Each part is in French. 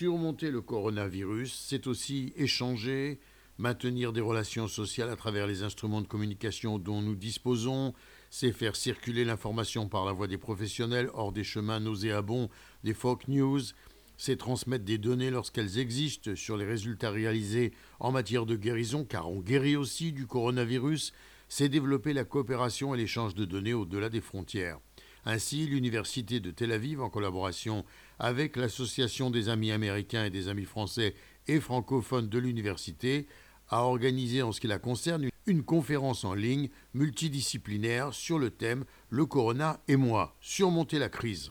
Surmonter le coronavirus, c'est aussi échanger, maintenir des relations sociales à travers les instruments de communication dont nous disposons, c'est faire circuler l'information par la voie des professionnels hors des chemins nauséabonds des folk news, c'est transmettre des données lorsqu'elles existent sur les résultats réalisés en matière de guérison, car on guérit aussi du coronavirus, c'est développer la coopération et l'échange de données au-delà des frontières. Ainsi, l'Université de Tel Aviv, en collaboration avec l'Association des amis américains et des amis français et francophones de l'université, a organisé en ce qui la concerne une conférence en ligne multidisciplinaire sur le thème Le Corona et moi, surmonter la crise.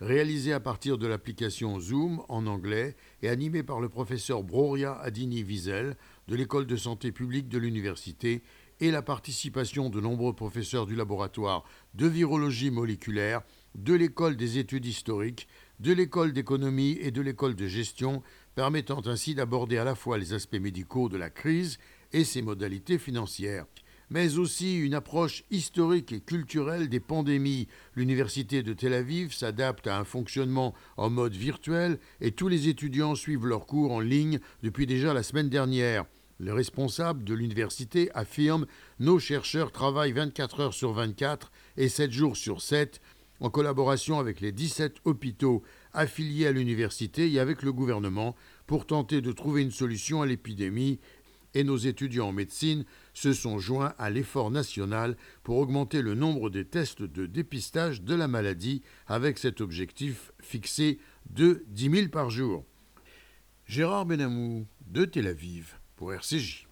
Réalisée à partir de l'application Zoom en anglais et animée par le professeur Broria Adini Wiesel de l'école de santé publique de l'université et la participation de nombreux professeurs du laboratoire de virologie moléculaire, de l'école des études historiques, de l'école d'économie et de l'école de gestion, permettant ainsi d'aborder à la fois les aspects médicaux de la crise et ses modalités financières mais aussi une approche historique et culturelle des pandémies. L'université de Tel Aviv s'adapte à un fonctionnement en mode virtuel et tous les étudiants suivent leurs cours en ligne depuis déjà la semaine dernière. Le responsable de l'université affirme Nos chercheurs travaillent 24 heures sur 24 et 7 jours sur 7 en collaboration avec les 17 hôpitaux affiliés à l'université et avec le gouvernement pour tenter de trouver une solution à l'épidémie et nos étudiants en médecine se sont joints à l'effort national pour augmenter le nombre des tests de dépistage de la maladie avec cet objectif fixé de 10 000 par jour. Gérard Benamou de Tel Aviv pour RCJ.